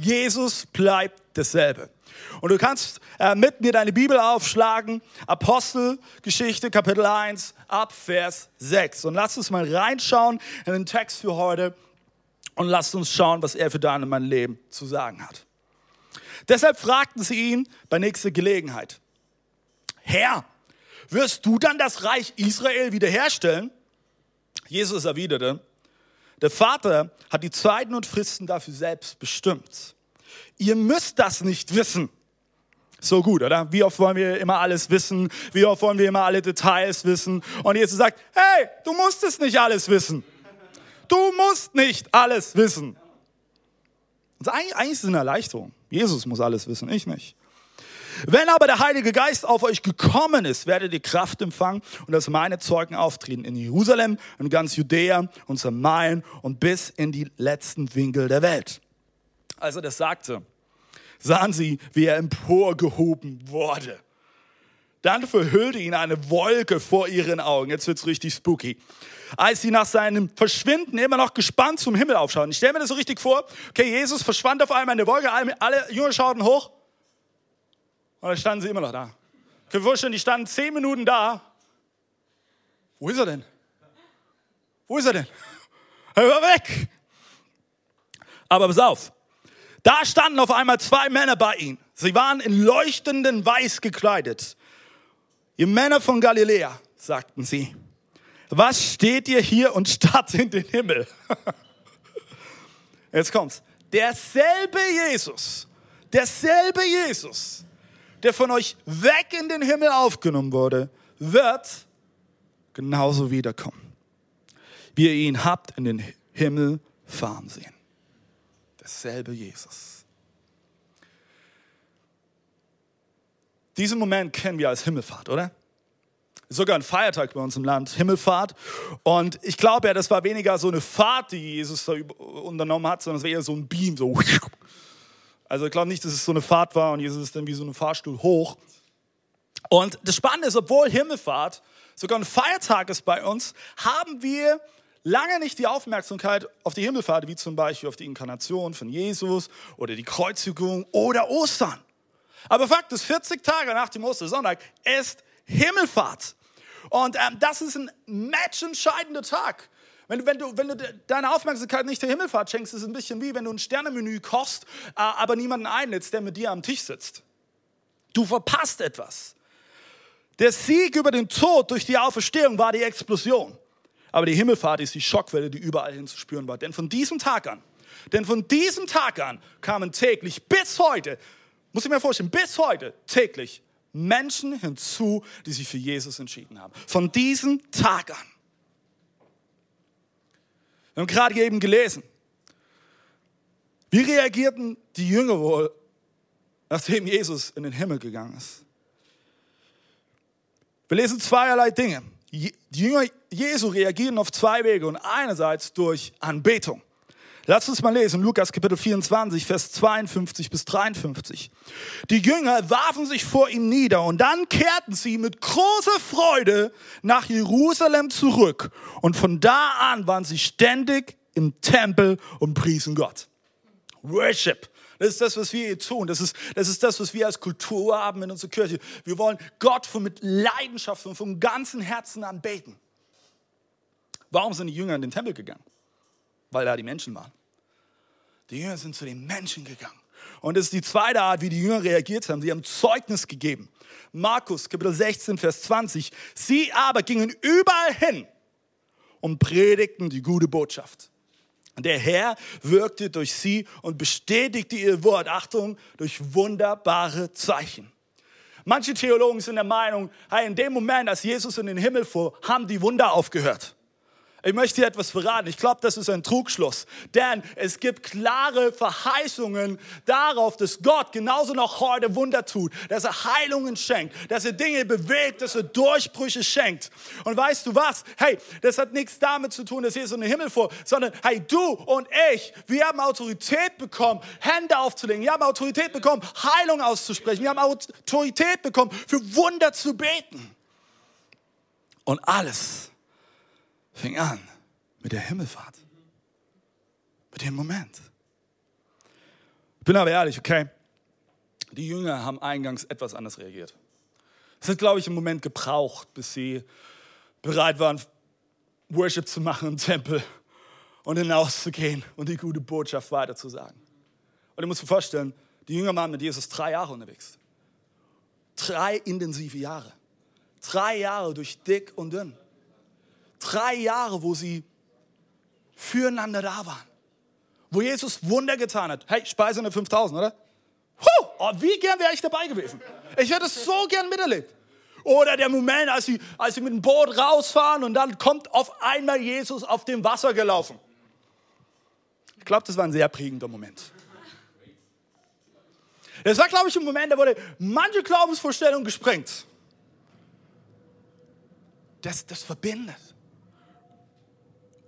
Jesus bleibt dasselbe. Und du kannst äh, mit mir deine Bibel aufschlagen, Apostelgeschichte Kapitel 1 ab Vers 6. Und lass uns mal reinschauen in den Text für heute und lass uns schauen, was er für dein und mein Leben zu sagen hat. Deshalb fragten sie ihn bei nächster Gelegenheit, Herr, wirst du dann das Reich Israel wiederherstellen? Jesus erwiderte, der Vater hat die Zeiten und Fristen dafür selbst bestimmt. Ihr müsst das nicht wissen. So gut, oder? Wie oft wollen wir immer alles wissen? Wie oft wollen wir immer alle Details wissen? Und Jesus sagt, hey, du musst es nicht alles wissen. Du musst nicht alles wissen. Und eigentlich, eigentlich ist es eine Erleichterung. Jesus muss alles wissen, ich nicht. Wenn aber der Heilige Geist auf euch gekommen ist, werdet ihr Kraft empfangen und als meine Zeugen auftreten in Jerusalem, in ganz Judäa und Samarien und bis in die letzten Winkel der Welt. Als er das sagte, sahen sie, wie er emporgehoben wurde. Dann verhüllte ihn eine Wolke vor ihren Augen. Jetzt wird's richtig spooky. Als sie nach seinem Verschwinden immer noch gespannt zum Himmel aufschauen. Ich stelle mir das so richtig vor. Okay, Jesus verschwand auf einmal in der Wolke. Alle, alle Jünger schauten hoch. Und dann standen sie immer noch da. Könnt ihr vorstellen, die standen zehn Minuten da. Wo ist er denn? Wo ist er denn? War weg. Aber pass auf. Da standen auf einmal zwei Männer bei ihm. Sie waren in leuchtenden Weiß gekleidet. Ihr Männer von Galiläa, sagten sie. Was steht ihr hier und starrt in den Himmel? Jetzt kommt's. Derselbe Jesus, derselbe Jesus, der von euch weg in den Himmel aufgenommen wurde, wird genauso wiederkommen. Wie ihr ihn habt in den Himmel fahren sehen. Dasselbe Jesus. Diesen Moment kennen wir als Himmelfahrt, oder? Sogar ein Feiertag bei uns im Land, Himmelfahrt. Und ich glaube ja, das war weniger so eine Fahrt, die Jesus da unternommen hat, sondern es war eher so ein Beam, so. Also ich glaube nicht, dass es so eine Fahrt war und Jesus ist dann wie so ein Fahrstuhl hoch. Und das Spannende ist, obwohl Himmelfahrt sogar ein Feiertag ist bei uns, haben wir lange nicht die Aufmerksamkeit auf die Himmelfahrt, wie zum Beispiel auf die Inkarnation von Jesus oder die Kreuzigung oder Ostern. Aber Fakt ist, 40 Tage nach dem Ostersonntag ist Himmelfahrt. Und ähm, das ist ein matchentscheidender Tag. Wenn du, wenn, du, wenn du deine Aufmerksamkeit nicht der Himmelfahrt schenkst, ist es ein bisschen wie wenn du ein Sternemenü kochst, äh, aber niemanden einlädst, der mit dir am Tisch sitzt. Du verpasst etwas. Der Sieg über den Tod durch die Auferstehung war die Explosion. Aber die Himmelfahrt ist die Schockwelle, die überall hin zu spüren war. Denn von diesem Tag an, denn von diesem Tag an kamen täglich bis heute, muss ich mir vorstellen, bis heute täglich Menschen hinzu, die sich für Jesus entschieden haben. Von diesem Tag an. Wir haben gerade eben gelesen. Wie reagierten die Jünger wohl, nachdem Jesus in den Himmel gegangen ist? Wir lesen zweierlei Dinge. Die Jünger Jesu reagieren auf zwei Wege und einerseits durch Anbetung. Lass uns mal lesen, Lukas Kapitel 24, Vers 52 bis 53. Die Jünger warfen sich vor ihm nieder und dann kehrten sie mit großer Freude nach Jerusalem zurück. Und von da an waren sie ständig im Tempel und priesen Gott. Worship. Das ist das, was wir hier tun. Das ist, das ist das, was wir als Kultur haben in unserer Kirche. Wir wollen Gott von mit Leidenschaft und vom ganzen Herzen anbeten. Warum sind die Jünger in den Tempel gegangen? Weil da die Menschen waren. Die Jünger sind zu den Menschen gegangen. Und das ist die zweite Art, wie die Jünger reagiert haben. Sie haben Zeugnis gegeben. Markus, Kapitel 16, Vers 20. Sie aber gingen überall hin und predigten die gute Botschaft. Der Herr wirkte durch sie und bestätigte ihr Wort, Achtung, durch wunderbare Zeichen. Manche Theologen sind der Meinung, hey, in dem Moment, als Jesus in den Himmel fuhr, haben die Wunder aufgehört. Ich möchte dir etwas verraten. Ich glaube, das ist ein Trugschluss. Denn es gibt klare Verheißungen darauf, dass Gott genauso noch heute Wunder tut, dass er Heilungen schenkt, dass er Dinge bewegt, dass er Durchbrüche schenkt. Und weißt du was? Hey, das hat nichts damit zu tun, dass Jesus in den Himmel vor, sondern hey, du und ich, wir haben Autorität bekommen, Hände aufzulegen. Wir haben Autorität bekommen, Heilung auszusprechen. Wir haben Autorität bekommen, für Wunder zu beten. Und alles fing an mit der Himmelfahrt. Mit dem Moment. Ich bin aber ehrlich, okay? Die Jünger haben eingangs etwas anders reagiert. Es hat, glaube ich, einen Moment gebraucht, bis sie bereit waren, Worship zu machen im Tempel und hinauszugehen und die gute Botschaft weiterzusagen. Und du musst dir vorstellen, die Jünger waren mit Jesus drei Jahre unterwegs. Drei intensive Jahre. Drei Jahre durch dick und dünn. Drei Jahre, wo sie füreinander da waren. Wo Jesus Wunder getan hat. Hey, Speise der 5000, oder? Huh, oh, wie gern wäre ich dabei gewesen. Ich hätte es so gern miterlebt. Oder der Moment, als sie, als sie mit dem Boot rausfahren und dann kommt auf einmal Jesus auf dem Wasser gelaufen. Ich glaube, das war ein sehr prägender Moment. Das war, glaube ich, ein Moment, da wurde manche Glaubensvorstellung gesprengt. Das, das verbindet.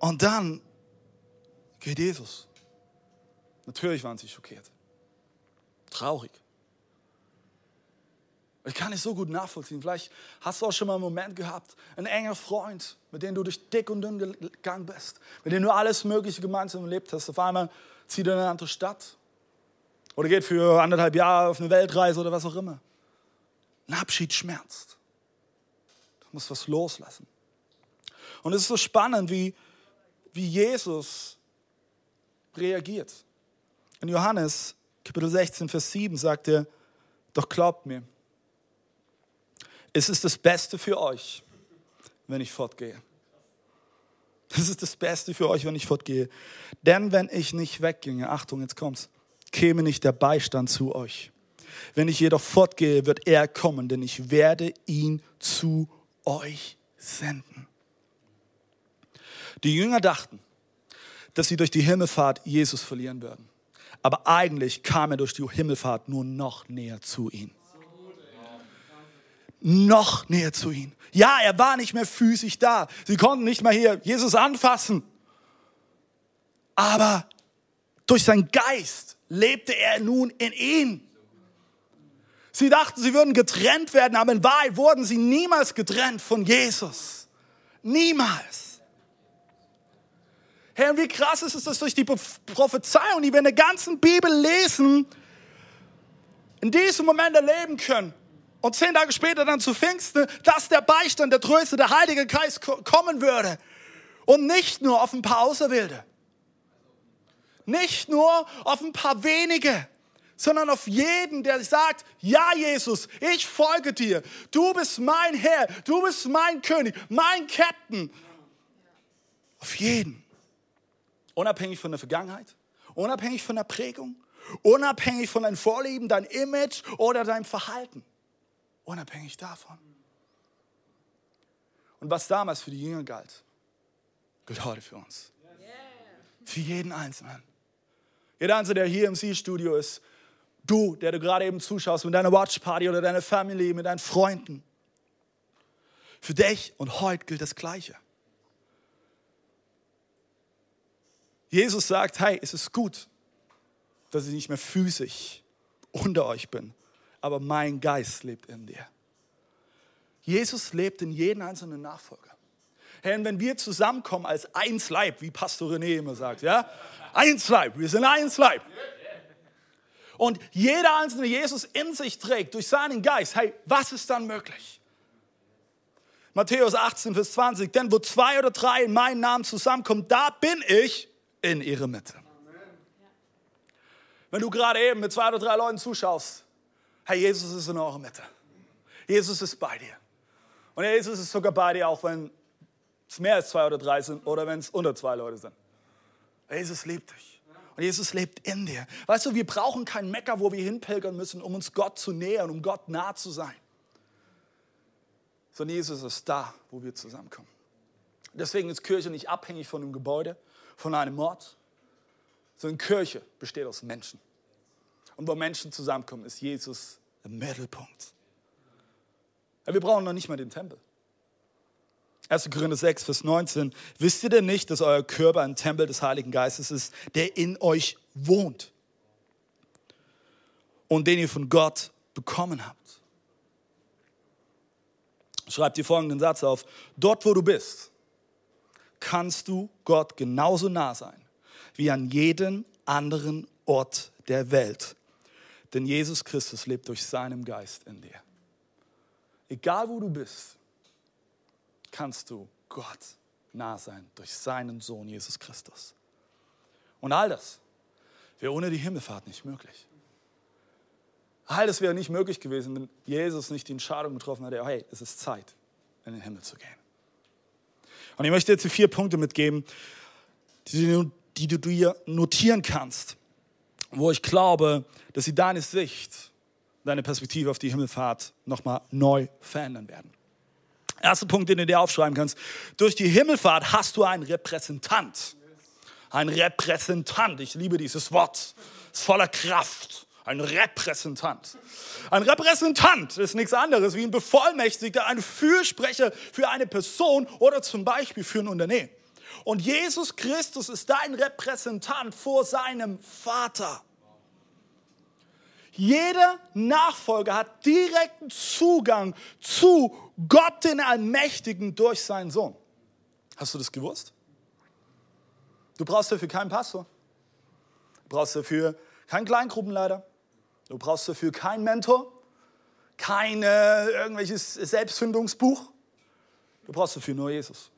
Und dann geht Jesus. Natürlich waren sie schockiert. Traurig. Ich kann nicht so gut nachvollziehen. Vielleicht hast du auch schon mal einen Moment gehabt, ein enger Freund, mit dem du durch dick und dünn gegangen bist, mit dem du alles Mögliche gemeinsam erlebt hast. Auf einmal zieht er in eine andere Stadt oder geht für anderthalb Jahre auf eine Weltreise oder was auch immer. Ein Abschied schmerzt. Du musst was loslassen. Und es ist so spannend, wie, wie Jesus reagiert. In Johannes Kapitel 16, Vers 7 sagt er, doch glaubt mir, es ist das Beste für euch, wenn ich fortgehe. Es ist das Beste für euch, wenn ich fortgehe. Denn wenn ich nicht wegginge, Achtung, jetzt kommt's, käme nicht der Beistand zu euch. Wenn ich jedoch fortgehe, wird er kommen, denn ich werde ihn zu euch senden. Die Jünger dachten, dass sie durch die Himmelfahrt Jesus verlieren würden. Aber eigentlich kam er durch die Himmelfahrt nur noch näher zu ihnen. Noch näher zu ihnen. Ja, er war nicht mehr physisch da. Sie konnten nicht mehr hier Jesus anfassen. Aber durch seinen Geist lebte er nun in ihnen. Sie dachten, sie würden getrennt werden, aber in Wahrheit wurden sie niemals getrennt von Jesus. Niemals. Herr, wie krass ist es, dass durch die Prophezeiung, die wir in der ganzen Bibel lesen, in diesem Moment erleben können. Und zehn Tage später dann zu Pfingsten, dass der Beistand, der Tröster, der Heilige Geist kommen würde. Und nicht nur auf ein paar Auserwählte. Nicht nur auf ein paar wenige, sondern auf jeden, der sagt, ja Jesus, ich folge dir. Du bist mein Herr, du bist mein König, mein Captain. Auf jeden. Unabhängig von der Vergangenheit, unabhängig von der Prägung, unabhängig von deinem Vorlieben, dein Image oder deinem Verhalten. Unabhängig davon. Und was damals für die Jünger galt, gilt heute für uns. Für jeden Einzelnen. Jeder Einzelne, der hier im C-Studio ist, du, der du gerade eben zuschaust mit deiner Watchparty oder deiner Family, mit deinen Freunden. Für dich und heute gilt das Gleiche. Jesus sagt, hey, es ist gut, dass ich nicht mehr physisch unter euch bin, aber mein Geist lebt in dir. Jesus lebt in jedem einzelnen Nachfolger. Herr, wenn wir zusammenkommen als eins Leib, wie Pastor René immer sagt, ja, eins Leib, wir sind eins Leib. Und jeder einzelne Jesus in sich trägt durch seinen Geist, hey, was ist dann möglich? Matthäus 18, Vers 20, denn wo zwei oder drei in meinen Namen zusammenkommen, da bin ich in ihre Mitte. Wenn du gerade eben mit zwei oder drei Leuten zuschaust, Herr Jesus ist in eurer Mitte. Jesus ist bei dir. Und Jesus ist sogar bei dir, auch wenn es mehr als zwei oder drei sind oder wenn es unter zwei Leute sind. Jesus liebt dich. Und Jesus lebt in dir. Weißt du, wir brauchen kein Mecker, wo wir hinpilgern müssen, um uns Gott zu nähern, um Gott nah zu sein. Sondern Jesus ist da, wo wir zusammenkommen. Deswegen ist Kirche nicht abhängig von einem Gebäude, von einem Ort, sondern Kirche besteht aus Menschen. Und wo Menschen zusammenkommen, ist Jesus im Mittelpunkt. Ja, wir brauchen noch nicht mal den Tempel. 1. Korinther 6, Vers 19. Wisst ihr denn nicht, dass euer Körper ein Tempel des Heiligen Geistes ist, der in euch wohnt und den ihr von Gott bekommen habt? Schreibt dir folgenden Satz auf. Dort, wo du bist, kannst du Gott genauso nah sein wie an jedem anderen Ort der Welt. Denn Jesus Christus lebt durch seinen Geist in dir. Egal wo du bist, kannst du Gott nah sein durch seinen Sohn Jesus Christus. Und all das wäre ohne die Himmelfahrt nicht möglich. All das wäre nicht möglich gewesen, wenn Jesus nicht die Entscheidung getroffen hätte, hey, es ist Zeit, in den Himmel zu gehen. Und ich möchte jetzt die vier Punkte mitgeben, die du, die du dir notieren kannst, wo ich glaube, dass sie deine Sicht, deine Perspektive auf die Himmelfahrt nochmal neu verändern werden. Erster Punkt, den du dir aufschreiben kannst. Durch die Himmelfahrt hast du einen Repräsentant. Ein Repräsentant. Ich liebe dieses Wort. Es ist voller Kraft. Ein Repräsentant. Ein Repräsentant ist nichts anderes wie ein Bevollmächtigter, ein Fürsprecher für eine Person oder zum Beispiel für ein Unternehmen. Und Jesus Christus ist dein Repräsentant vor seinem Vater. Jeder Nachfolger hat direkten Zugang zu Gott, den Allmächtigen, durch seinen Sohn. Hast du das gewusst? Du brauchst dafür keinen Pastor. Du brauchst dafür keinen Kleingruppenleiter. Du brauchst dafür keinen Mentor, kein irgendwelches Selbstfindungsbuch. Du brauchst dafür nur Jesus.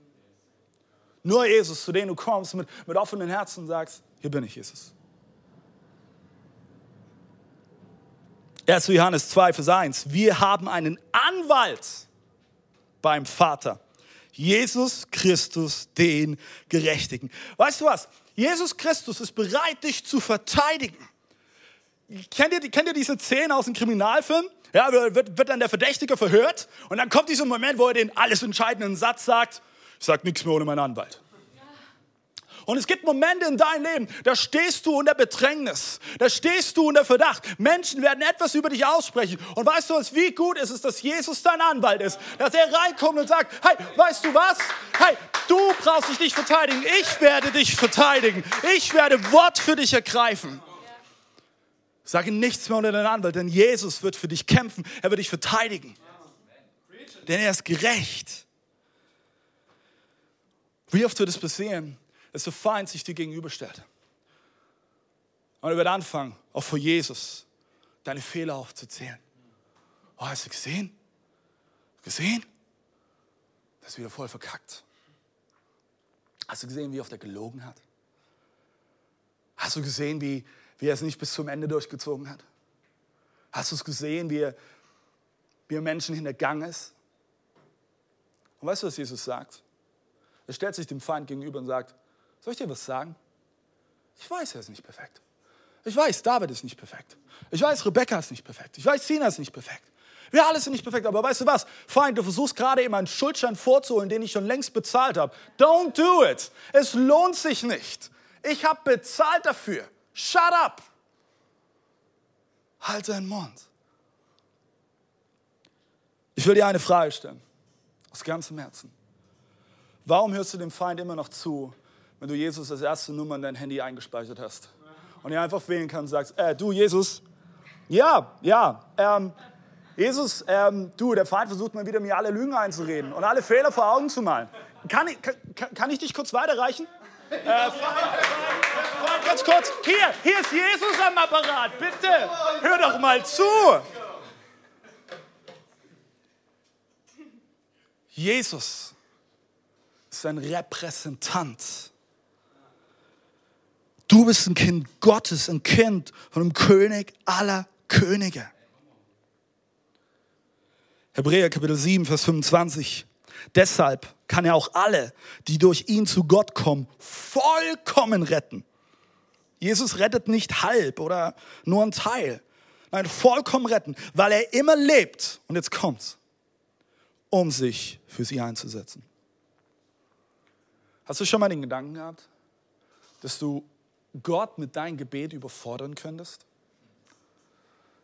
Nur Jesus, zu dem du kommst mit, mit offenen Herzen und sagst, hier bin ich, Jesus. 1. Johannes 2, Vers 1. Wir haben einen Anwalt beim Vater. Jesus Christus, den Gerechtigen. Weißt du was? Jesus Christus ist bereit, dich zu verteidigen. Kennt ihr, kennt ihr diese Szene aus dem Kriminalfilm? Ja, wird, wird dann der Verdächtige verhört und dann kommt dieser Moment, wo er den alles entscheidenden Satz sagt, ich sag nichts mehr ohne meinen Anwalt. Und es gibt Momente in deinem Leben, da stehst du unter Bedrängnis, da stehst du unter Verdacht. Menschen werden etwas über dich aussprechen. Und weißt du wie gut ist es, dass Jesus dein Anwalt ist, dass er reinkommt und sagt, hey, weißt du was? Hey, du brauchst dich nicht verteidigen, ich werde dich verteidigen. Ich werde Wort für dich ergreifen. Sage nichts mehr unter deinen Anwalt, denn Jesus wird für dich kämpfen, er wird dich verteidigen. Denn er ist gerecht. Wie oft wird es passieren, dass der Feind sich dir gegenüberstellt? Und er wird anfangen, auch vor Jesus, deine Fehler aufzuzählen. Oh, hast du gesehen? Gesehen? Das ist wieder voll verkackt. Hast du gesehen, wie oft er gelogen hat? Hast du gesehen, wie, wie er es nicht bis zum Ende durchgezogen hat? Hast du es gesehen, wie er, wie er Menschen hintergangen ist? Und weißt du, was Jesus sagt? Er stellt sich dem Feind gegenüber und sagt, soll ich dir was sagen? Ich weiß, er ist nicht perfekt. Ich weiß, David ist nicht perfekt. Ich weiß, Rebecca ist nicht perfekt. Ich weiß, Sina ist nicht perfekt. Wir alle sind nicht perfekt, aber weißt du was? Feind, du versuchst gerade eben einen Schuldschein vorzuholen, den ich schon längst bezahlt habe. Don't do it. Es lohnt sich nicht. Ich habe bezahlt dafür. Shut up. Halt deinen Mund. Ich will dir eine Frage stellen. Aus ganzem Herzen. Warum hörst du dem Feind immer noch zu, wenn du Jesus als erste Nummer in dein Handy eingespeichert hast? Und er einfach wählen kann und sagst, äh, du Jesus, ja, ja, ähm, Jesus, ähm, du, der Feind versucht mal wieder mir alle Lügen einzureden und alle Fehler vor Augen zu malen. Kann ich, kann, kann ich dich kurz weiterreichen? Äh, ganz kurz, hier, hier ist Jesus am Apparat, bitte, hör doch mal zu. Jesus ist ein Repräsentant. Du bist ein Kind Gottes, ein Kind von dem König aller Könige. Hebräer Kapitel 7, Vers 25. Deshalb kann er auch alle, die durch ihn zu Gott kommen, vollkommen retten. Jesus rettet nicht halb oder nur ein Teil. Nein, vollkommen retten, weil er immer lebt. Und jetzt kommt's, um sich für sie einzusetzen. Hast du schon mal den Gedanken gehabt, dass du Gott mit deinem Gebet überfordern könntest?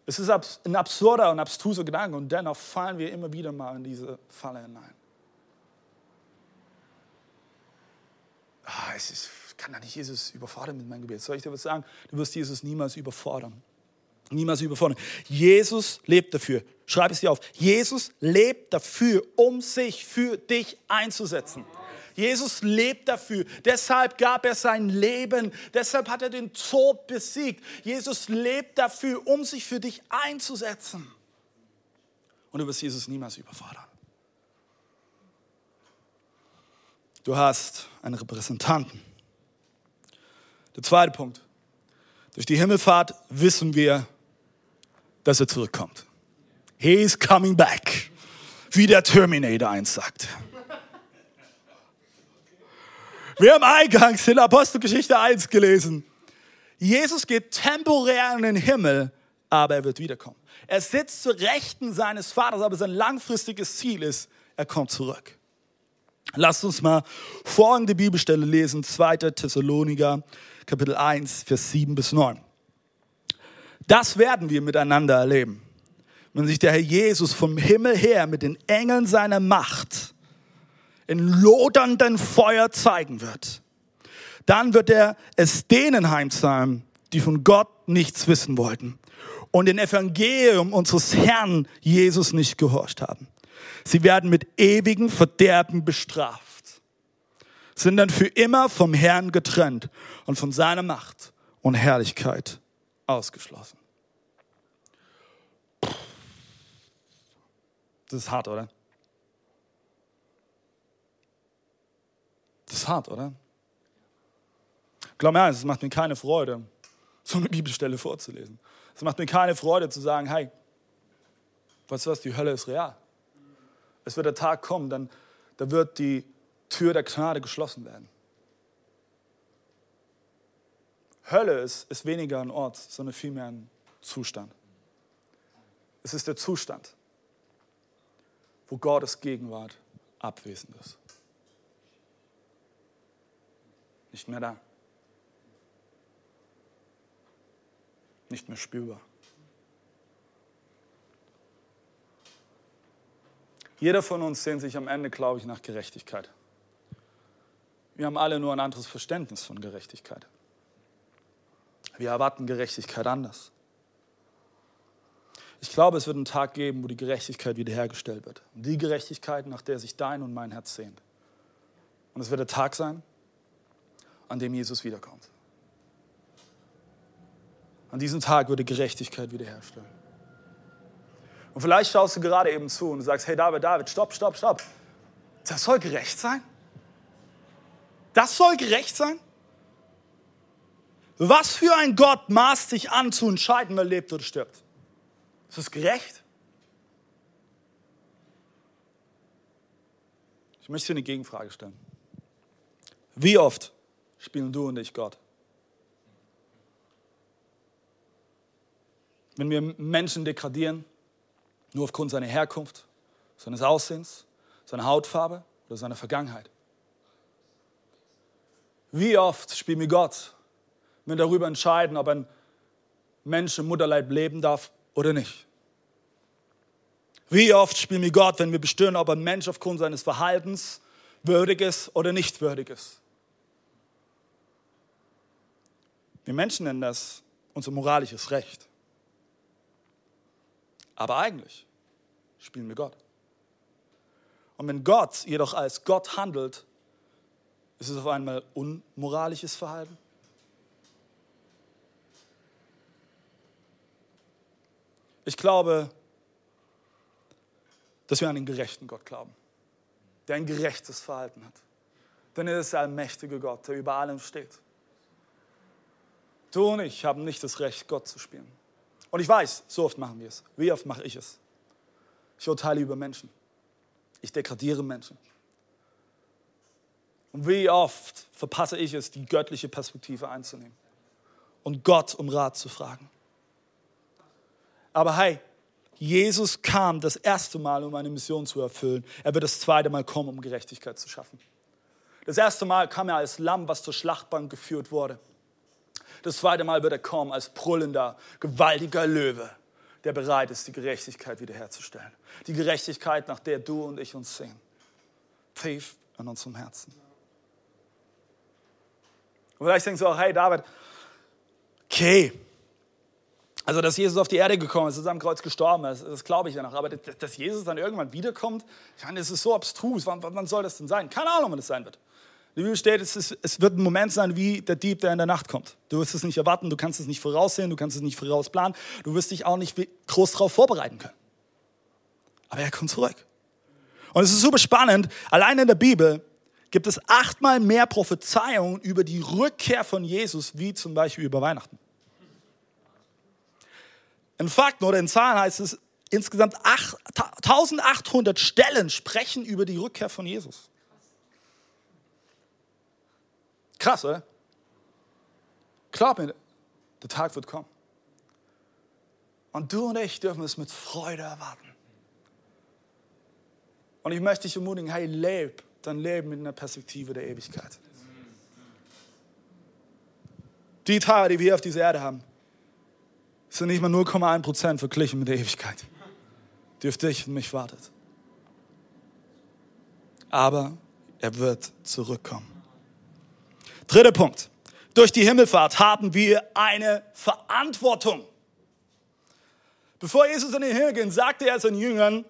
Es ist ein absurder und abstruser Gedanke und dennoch fallen wir immer wieder mal in diese Falle hinein. Ah, es ist, kann doch nicht Jesus überfordern mit meinem Gebet. Soll ich dir was sagen? Du wirst Jesus niemals überfordern. Niemals überfordern. Jesus lebt dafür. Schreib es dir auf. Jesus lebt dafür, um sich für dich einzusetzen. Jesus lebt dafür. Deshalb gab er sein Leben. Deshalb hat er den Tod besiegt. Jesus lebt dafür, um sich für dich einzusetzen. Und du wirst Jesus niemals überfordern. Du hast einen Repräsentanten. Der zweite Punkt. Durch die Himmelfahrt wissen wir, dass er zurückkommt. He is coming back. Wie der Terminator eins sagt. Wir haben eingangs in Apostelgeschichte 1 gelesen. Jesus geht temporär in den Himmel, aber er wird wiederkommen. Er sitzt zur Rechten seines Vaters, aber sein langfristiges Ziel ist, er kommt zurück. Lasst uns mal folgende Bibelstelle lesen, 2. Thessaloniker, Kapitel 1, Vers 7 bis 9. Das werden wir miteinander erleben, wenn sich der Herr Jesus vom Himmel her mit den Engeln seiner Macht in lodernden Feuer zeigen wird. Dann wird er es denen heimzahlen, die von Gott nichts wissen wollten und den Evangelium unseres Herrn Jesus nicht gehorcht haben. Sie werden mit ewigem Verderben bestraft, sind dann für immer vom Herrn getrennt und von seiner Macht und Herrlichkeit ausgeschlossen. Das ist hart, oder? Das ist hart, oder? Glaub mir eins, es macht mir keine Freude, so eine Bibelstelle vorzulesen. Es macht mir keine Freude zu sagen, hey, weißt du was, die Hölle ist real. Es wird der Tag kommen, dann da wird die Tür der Gnade geschlossen werden. Hölle ist, ist weniger ein Ort, sondern vielmehr ein Zustand. Es ist der Zustand, wo Gottes Gegenwart abwesend ist. Nicht mehr da. Nicht mehr spürbar. Jeder von uns sehnt sich am Ende, glaube ich, nach Gerechtigkeit. Wir haben alle nur ein anderes Verständnis von Gerechtigkeit. Wir erwarten Gerechtigkeit anders. Ich glaube, es wird einen Tag geben, wo die Gerechtigkeit wiederhergestellt wird. die Gerechtigkeit, nach der sich dein und mein Herz sehnt. Und es wird der Tag sein, an dem Jesus wiederkommt. An diesem Tag würde Gerechtigkeit wiederherstellen. Und vielleicht schaust du gerade eben zu und sagst, hey David, David, stopp, stopp, stopp. Das soll gerecht sein? Das soll gerecht sein? Was für ein Gott maßt sich an zu entscheiden, wer lebt oder stirbt? Ist das gerecht? Ich möchte dir eine Gegenfrage stellen. Wie oft spielen du und ich Gott. Wenn wir Menschen degradieren, nur aufgrund seiner Herkunft, seines Aussehens, seiner Hautfarbe oder seiner Vergangenheit. Wie oft spielen wir Gott, wenn wir darüber entscheiden, ob ein Mensch im Mutterleib leben darf oder nicht? Wie oft spielen wir Gott, wenn wir bestimmen, ob ein Mensch aufgrund seines Verhaltens würdig ist oder nicht würdig ist? Wir Menschen nennen das unser moralisches Recht. Aber eigentlich spielen wir Gott. Und wenn Gott jedoch als Gott handelt, ist es auf einmal unmoralisches Verhalten? Ich glaube, dass wir an den gerechten Gott glauben, der ein gerechtes Verhalten hat. Denn er ist der allmächtige Gott, der über allem steht. Du und ich haben nicht das Recht, Gott zu spielen. Und ich weiß, so oft machen wir es. Wie oft mache ich es? Ich urteile über Menschen. Ich degradiere Menschen. Und wie oft verpasse ich es, die göttliche Perspektive einzunehmen und Gott um Rat zu fragen. Aber hey, Jesus kam das erste Mal, um eine Mission zu erfüllen. Er wird das zweite Mal kommen, um Gerechtigkeit zu schaffen. Das erste Mal kam er als Lamm, was zur Schlachtbank geführt wurde. Das zweite Mal wird er kommen als brüllender, gewaltiger Löwe, der bereit ist, die Gerechtigkeit wiederherzustellen. Die Gerechtigkeit, nach der du und ich uns sehen. Tief in unserem Herzen. Und vielleicht denkst du auch, hey David, okay, also dass Jesus auf die Erde gekommen ist, er am Kreuz gestorben ist, das glaube ich ja noch. Aber dass Jesus dann irgendwann wiederkommt, ich meine, das ist so abstrus. Wann, wann soll das denn sein? Keine Ahnung, wann das sein wird. Der Bibel steht, es, ist, es wird ein Moment sein wie der Dieb, der in der Nacht kommt. Du wirst es nicht erwarten, du kannst es nicht voraussehen, du kannst es nicht vorausplanen, du wirst dich auch nicht groß darauf vorbereiten können. Aber er kommt zurück. Und es ist super spannend, allein in der Bibel gibt es achtmal mehr Prophezeiungen über die Rückkehr von Jesus, wie zum Beispiel über Weihnachten. In Fakten oder in Zahlen heißt es, insgesamt 1800 Stellen sprechen über die Rückkehr von Jesus. Krass, oder? Glaub mir, der Tag wird kommen. Und du und ich dürfen es mit Freude erwarten. Und ich möchte dich ermutigen, hey, leb dein Leben mit einer Perspektive der Ewigkeit. Die Tage, die wir auf dieser Erde haben, sind nicht mal 0,1 Prozent verglichen mit der Ewigkeit, die auf dich und mich wartet. Aber er wird zurückkommen. Dritter Punkt. Durch die Himmelfahrt haben wir eine Verantwortung. Bevor Jesus in den Himmel ging, sagte er seinen Jüngern,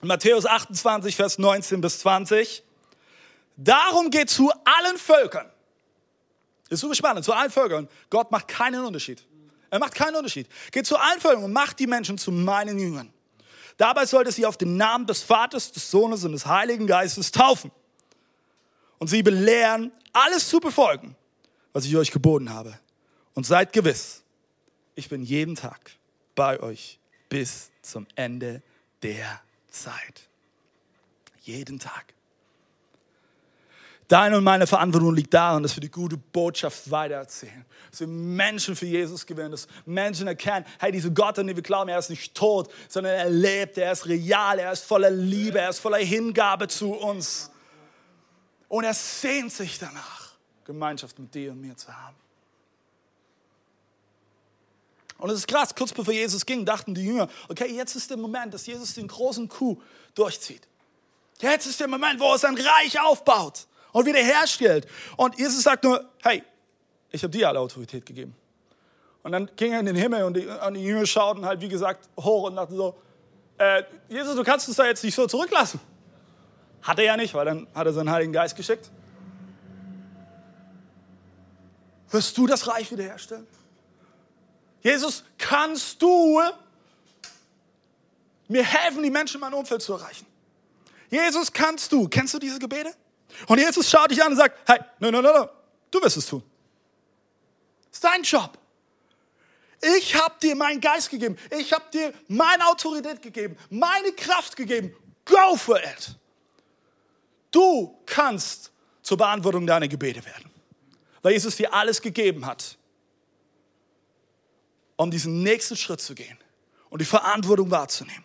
Matthäus 28, Vers 19 bis 20, darum geht zu allen Völkern. Das ist super spannend, zu allen Völkern. Gott macht keinen Unterschied. Er macht keinen Unterschied. Geht zu allen Völkern und macht die Menschen zu meinen Jüngern. Dabei sollte sie auf den Namen des Vaters, des Sohnes und des Heiligen Geistes taufen. Und sie belehren, alles zu befolgen, was ich euch geboten habe. Und seid gewiss, ich bin jeden Tag bei euch bis zum Ende der Zeit. Jeden Tag. Deine und meine Verantwortung liegt darin, dass wir die gute Botschaft weitererzählen. Dass wir Menschen für Jesus gewinnen, dass Menschen erkennen, hey, dieser Gott, an den wir glauben, er ist nicht tot, sondern er lebt, er ist real, er ist voller Liebe, er ist voller Hingabe zu uns. Und er sehnt sich danach, Gemeinschaft mit dir und mir zu haben. Und es ist krass, kurz bevor Jesus ging, dachten die Jünger, okay, jetzt ist der Moment, dass Jesus den großen Kuh durchzieht. Jetzt ist der Moment, wo er sein Reich aufbaut und wiederherstellt. Und Jesus sagt nur, hey, ich habe dir alle Autorität gegeben. Und dann ging er in den Himmel und die, und die Jünger schauten halt, wie gesagt, hoch und dachten so, äh, Jesus, du kannst uns da jetzt nicht so zurücklassen. Hat er ja nicht, weil dann hat er seinen Heiligen Geist geschickt. Wirst du das Reich wiederherstellen? Jesus, kannst du mir helfen, die Menschen in meinem Umfeld zu erreichen? Jesus, kannst du? Kennst du diese Gebete? Und Jesus schaut dich an und sagt, hey, no, no, no, no, du wirst es tun. Das ist dein Job. Ich habe dir meinen Geist gegeben. Ich habe dir meine Autorität gegeben, meine Kraft gegeben. Go for it. Du kannst zur Beantwortung deiner Gebete werden, weil Jesus dir alles gegeben hat, um diesen nächsten Schritt zu gehen und die Verantwortung wahrzunehmen.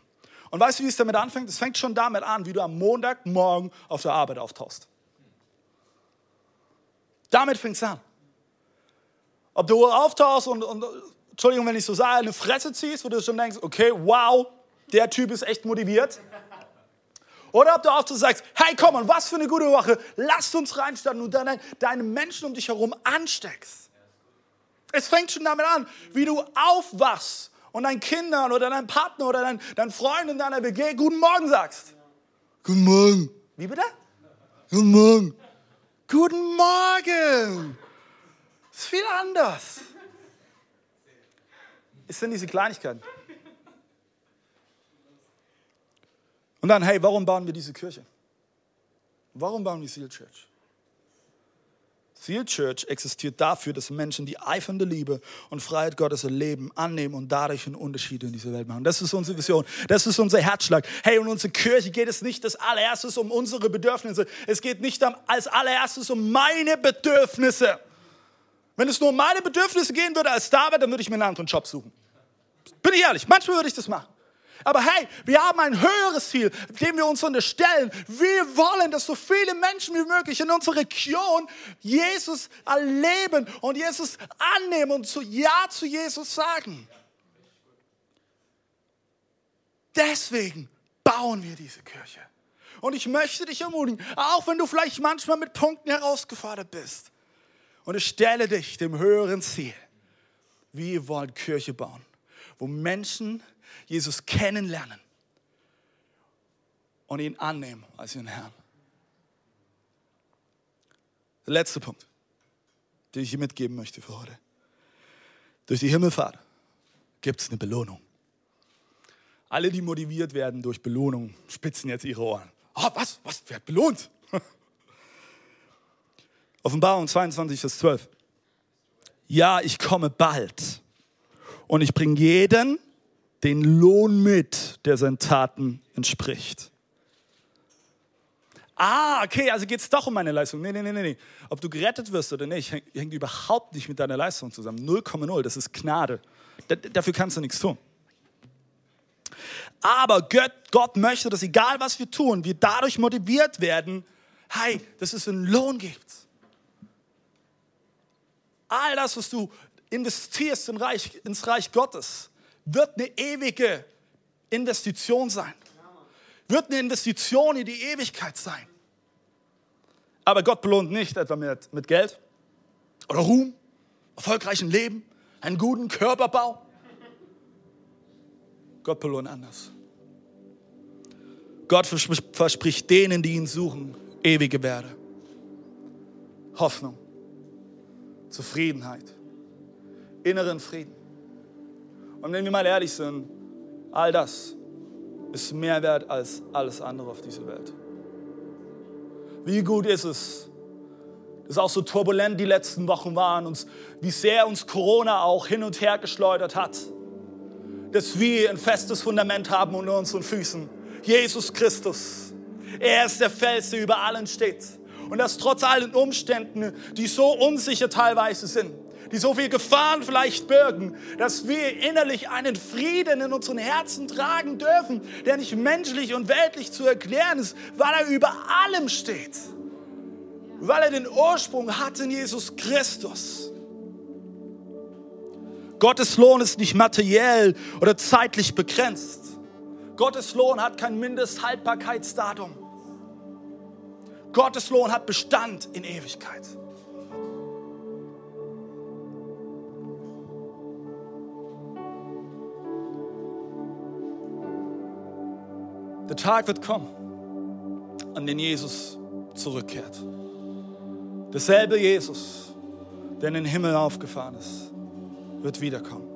Und weißt du, wie es damit anfängt? Es fängt schon damit an, wie du am Montagmorgen auf der Arbeit auftauchst. Damit fängt es an. Ob du auftauchst und, und, Entschuldigung, wenn ich so sage, eine Fresse ziehst, wo du schon denkst, okay, wow, der Typ ist echt motiviert. Oder ob du auch sagst, hey komm und was für eine gute Woche, lasst uns reinstarten und dann deine Menschen um dich herum ansteckst. Es fängt schon damit an, wie du aufwachst und deinen Kindern oder deinem Partner oder deinen, deinen Freunden in deiner WG Guten Morgen sagst. Guten Morgen. Wie bitte? Guten Morgen. Guten Morgen. Ist viel anders. Es sind diese Kleinigkeiten. Und dann, hey, warum bauen wir diese Kirche? Warum bauen wir Seal Church? Seal Church existiert dafür, dass Menschen die eifernde Liebe und Freiheit Gottes erleben, annehmen und dadurch einen Unterschied in dieser Welt machen. Das ist unsere Vision. Das ist unser Herzschlag. Hey, und unsere Kirche geht es nicht als allererstes um unsere Bedürfnisse. Es geht nicht als allererstes um meine Bedürfnisse. Wenn es nur um meine Bedürfnisse gehen würde als David, dann würde ich mir einen anderen Job suchen. Bin ich ehrlich, manchmal würde ich das machen. Aber hey, wir haben ein höheres Ziel, dem wir uns unterstellen. Wir wollen, dass so viele Menschen wie möglich in unserer Region Jesus erleben und Jesus annehmen und zu Ja zu Jesus sagen. Deswegen bauen wir diese Kirche. Und ich möchte dich ermutigen, auch wenn du vielleicht manchmal mit Punkten herausgefordert bist. Und ich stelle dich dem höheren Ziel. Wir wollen Kirche bauen, wo Menschen Jesus kennenlernen und ihn annehmen als ihren Herrn. Der letzte Punkt, den ich dir mitgeben möchte für heute. Durch die Himmelfahrt gibt es eine Belohnung. Alle, die motiviert werden durch Belohnung, spitzen jetzt ihre Ohren. Oh, was? Was? Wer belohnt? Offenbarung 22, Vers 12. Ja, ich komme bald und ich bringe jeden den Lohn mit, der seinen Taten entspricht. Ah, okay, also geht es doch um meine Leistung. Nee, nee, nee, nee. Ob du gerettet wirst oder nicht, hängt überhaupt nicht mit deiner Leistung zusammen. 0,0, das ist Gnade. D dafür kannst du nichts tun. Aber Gott, Gott möchte, dass egal was wir tun, wir dadurch motiviert werden, hey, dass es einen Lohn gibt. All das, was du investierst in Reich, ins Reich Gottes, wird eine ewige Investition sein. Wird eine Investition in die Ewigkeit sein. Aber Gott belohnt nicht etwa mit, mit Geld oder Ruhm, erfolgreichem Leben, einen guten Körperbau. Gott belohnt anders. Gott verspricht denen, die ihn suchen, ewige Werde, Hoffnung, Zufriedenheit, inneren Frieden. Und wenn wir mal ehrlich sind, all das ist mehr wert als alles andere auf dieser Welt. Wie gut ist es, dass auch so turbulent die letzten Wochen waren und wie sehr uns Corona auch hin und her geschleudert hat dass wir ein festes Fundament haben unter unseren Füßen. Jesus Christus. Er ist der Fels, der über allen steht. Und das trotz allen Umständen, die so unsicher teilweise sind, die so viel Gefahren vielleicht birgen, dass wir innerlich einen Frieden in unseren Herzen tragen dürfen, der nicht menschlich und weltlich zu erklären ist, weil er über allem steht. Weil er den Ursprung hat in Jesus Christus. Gottes Lohn ist nicht materiell oder zeitlich begrenzt. Gottes Lohn hat kein Mindesthaltbarkeitsdatum. Gottes Lohn hat Bestand in Ewigkeit. Der Tag wird kommen, an den Jesus zurückkehrt. Derselbe Jesus, der in den Himmel aufgefahren ist wird wiederkommen.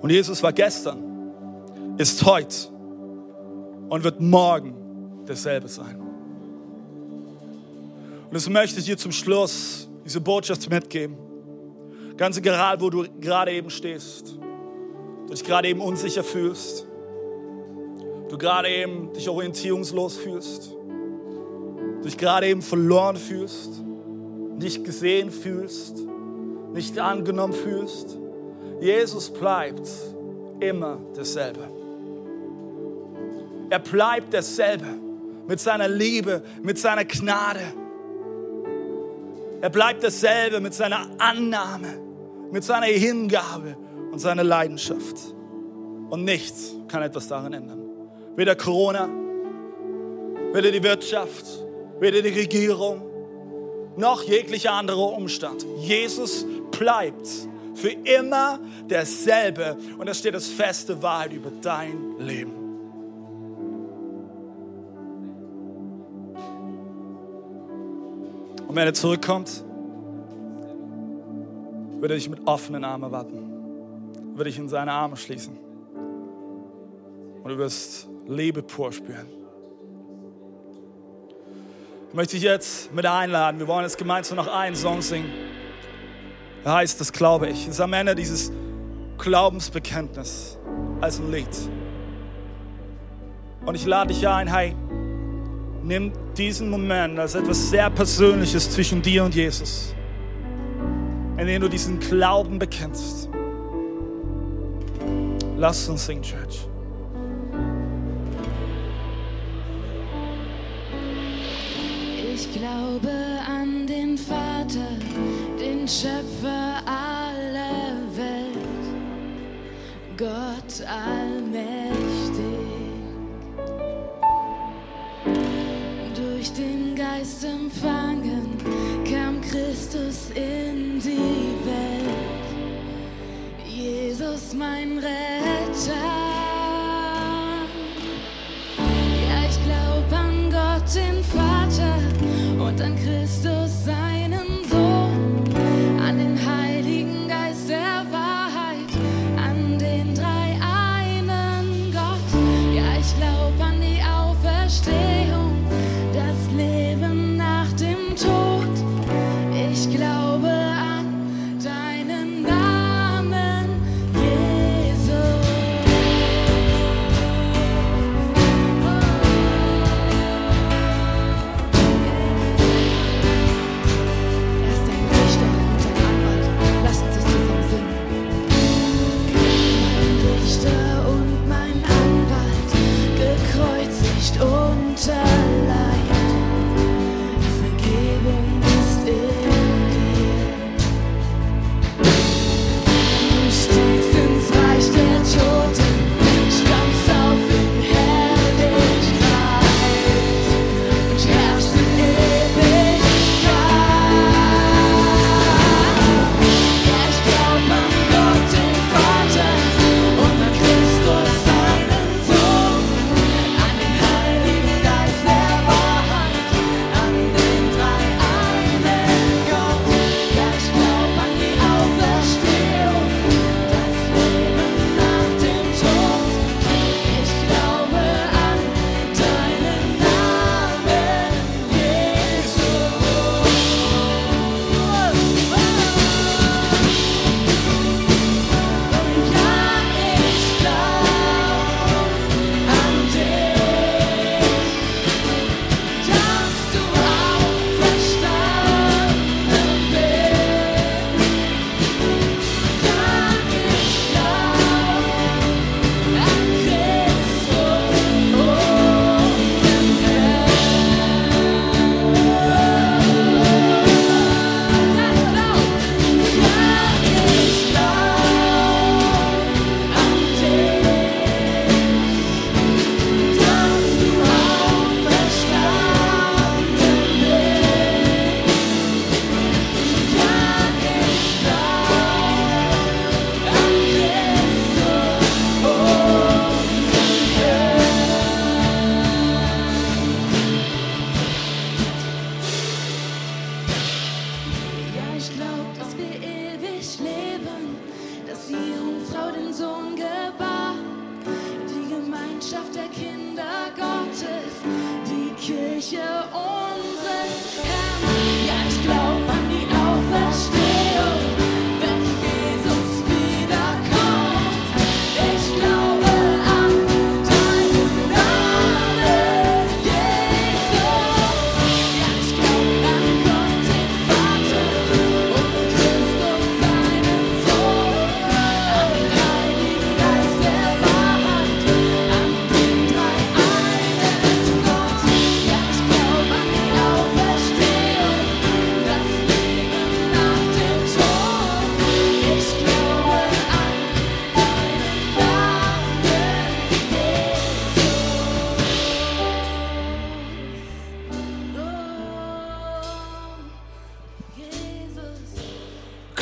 Und Jesus war gestern, ist heute und wird morgen dasselbe sein. Und das möchte ich dir zum Schluss diese Botschaft mitgeben. Ganz egal, wo du gerade eben stehst, du dich gerade eben unsicher fühlst, du gerade eben dich orientierungslos fühlst, du dich gerade eben verloren fühlst nicht gesehen fühlst, nicht angenommen fühlst. Jesus bleibt immer dasselbe. Er bleibt dasselbe mit seiner Liebe, mit seiner Gnade. Er bleibt dasselbe mit seiner Annahme, mit seiner Hingabe und seiner Leidenschaft. Und nichts kann etwas daran ändern. Weder Corona, weder die Wirtschaft, weder die Regierung, noch jeglicher anderer Umstand. Jesus bleibt für immer derselbe und da steht das feste Wahrheit über dein Leben. Und wenn er zurückkommt, wird er dich mit offenen Armen erwarten, wird dich in seine Arme schließen und du wirst Liebe pur spüren möchte ich jetzt mit einladen. Wir wollen jetzt gemeinsam noch einen Song singen. Der heißt, das glaube ich. Das ist am Ende dieses Glaubensbekenntnis als ein Lied. Und ich lade dich ein, hey, nimm diesen Moment als etwas sehr Persönliches zwischen dir und Jesus, in dem du diesen Glauben bekennst. Lasst uns singen, Church. Ich glaube an den Vater, den Schöpfer aller Welt, Gott allmächtig. Durch den Geist empfangen kam Christus in die. Jesus, mein Retter. Ja, ich glaube an Gott, den Vater und an Christus,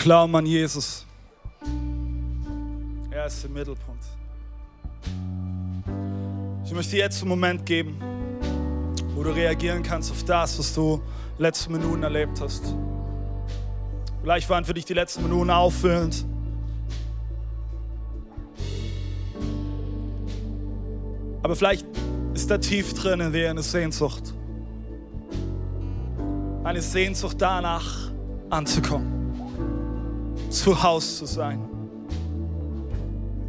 Glauben an Jesus. Er ist im Mittelpunkt. Ich möchte dir jetzt einen Moment geben, wo du reagieren kannst auf das, was du letzte Minuten erlebt hast. Vielleicht waren für dich die letzten Minuten auffüllend. Aber vielleicht ist da tief drin in dir eine Sehnsucht. Eine Sehnsucht danach anzukommen, zu Hause zu sein.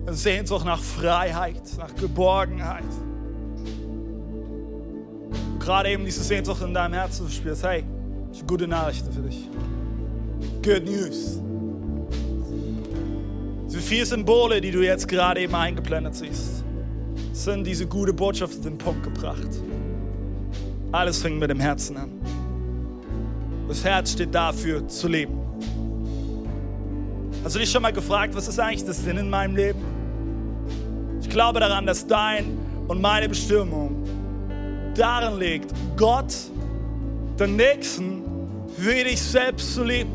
Eine Sehnsucht nach Freiheit, nach Geborgenheit. Und gerade eben diese Sehnsucht in deinem Herzen spürst, hey, ich habe gute Nachrichten für dich. Good News. Diese vier Symbole, die du jetzt gerade eben eingeblendet siehst, sind diese gute Botschaft auf den Punkt gebracht. Alles fängt mit dem Herzen an. Das Herz steht dafür, zu leben. Hast du dich schon mal gefragt, was ist eigentlich das Sinn in meinem Leben? Ich glaube daran, dass dein und meine Bestimmung darin liegt, Gott, den Nächsten, wie dich selbst zu lieben.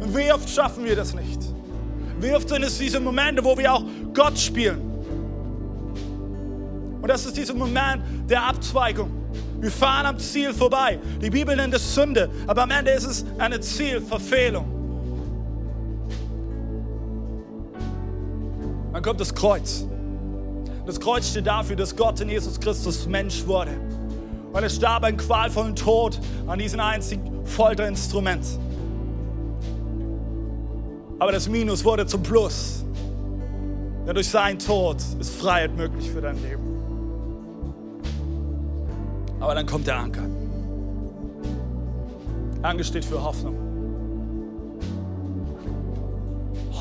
Und wie oft schaffen wir das nicht? Wie oft sind es diese Momente, wo wir auch Gott spielen? Und das ist dieser Moment der Abzweigung. Wir fahren am Ziel vorbei. Die Bibel nennt es Sünde, aber am Ende ist es eine Zielverfehlung. Dann kommt das Kreuz. Das Kreuz steht dafür, dass Gott in Jesus Christus Mensch wurde. Und er starb einen qualvollen Tod an diesem einzigen Folterinstrument. Aber das Minus wurde zum Plus. Denn durch seinen Tod ist Freiheit möglich für dein Leben. Aber dann kommt der Anker. Anker steht für Hoffnung.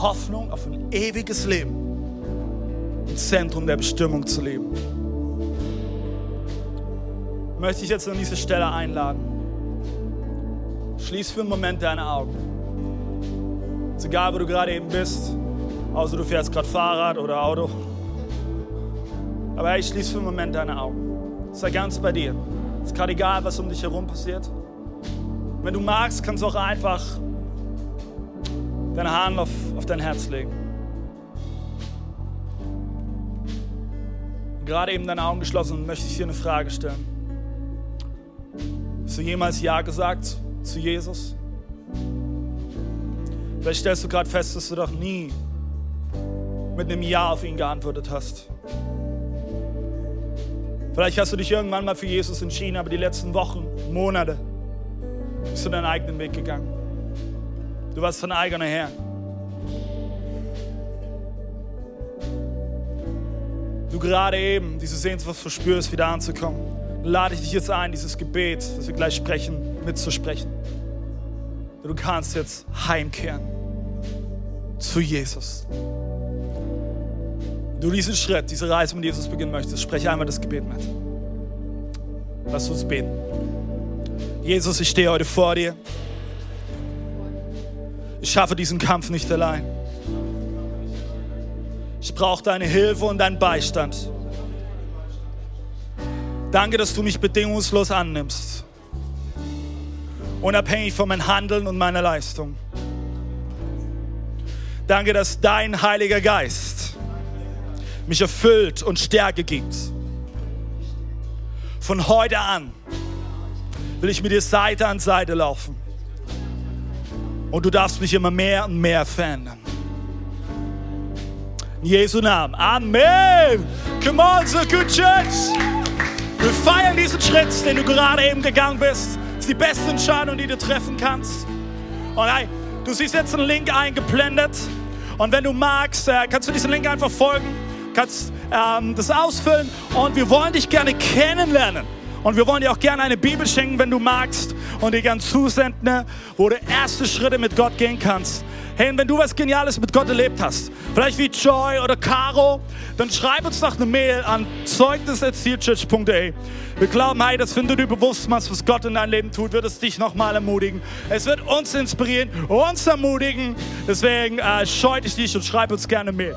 Hoffnung auf ein ewiges Leben. Im Zentrum der Bestimmung zu leben. Möchte ich jetzt an diese Stelle einladen. Schließ für einen Moment deine Augen. Ist egal, wo du gerade eben bist, außer du fährst gerade Fahrrad oder Auto. Aber hey, schließ für einen Moment deine Augen. Sei ganz bei dir. Ist gerade egal, was um dich herum passiert. Wenn du magst, kannst du auch einfach deine Hand auf, auf dein Herz legen. Gerade eben deine Augen geschlossen und möchte ich dir eine Frage stellen. Hast du jemals Ja gesagt zu Jesus? Vielleicht stellst du gerade fest, dass du doch nie mit einem Ja auf ihn geantwortet hast. Vielleicht hast du dich irgendwann mal für Jesus entschieden, aber die letzten Wochen, Monate bist du deinen eigenen Weg gegangen. Du warst dein eigener Herr. Du gerade eben diese Sehnsucht verspürst, wieder anzukommen. Dann lade ich dich jetzt ein, dieses Gebet, das wir gleich sprechen, mitzusprechen. Du kannst jetzt heimkehren zu Jesus. Wenn du diesen Schritt, diese Reise mit Jesus beginnen möchtest, spreche einmal das Gebet mit. Lass uns beten. Jesus, ich stehe heute vor dir. Ich schaffe diesen Kampf nicht allein. Ich brauche deine Hilfe und deinen Beistand. Danke, dass du mich bedingungslos annimmst. Unabhängig von meinem Handeln und meiner Leistung. Danke, dass dein Heiliger Geist mich erfüllt und Stärke gibt. Von heute an will ich mit dir Seite an Seite laufen. Und du darfst mich immer mehr und mehr verändern. In Jesu Namen. Amen. Come on, so good church. Wir feiern diesen Schritt, den du gerade eben gegangen bist. Das ist die beste Entscheidung, die du treffen kannst. Und hey, du siehst jetzt einen Link eingeblendet. Und wenn du magst, äh, kannst du diesen Link einfach folgen, kannst ähm, das ausfüllen. Und wir wollen dich gerne kennenlernen. Und wir wollen dir auch gerne eine Bibel schenken, wenn du magst, und dir gerne zusenden, wo du erste Schritte mit Gott gehen kannst. Hey, und wenn du was Geniales mit Gott erlebt hast, vielleicht wie Joy oder Caro, dann schreib uns doch eine Mail an zeugnis.zielchurch.de. Wir glauben, hey, dass wenn du dir bewusst machst, was Gott in deinem Leben tut, wird es dich nochmal ermutigen. Es wird uns inspirieren, uns ermutigen. Deswegen äh, scheut dich nicht und schreib uns gerne eine Mail.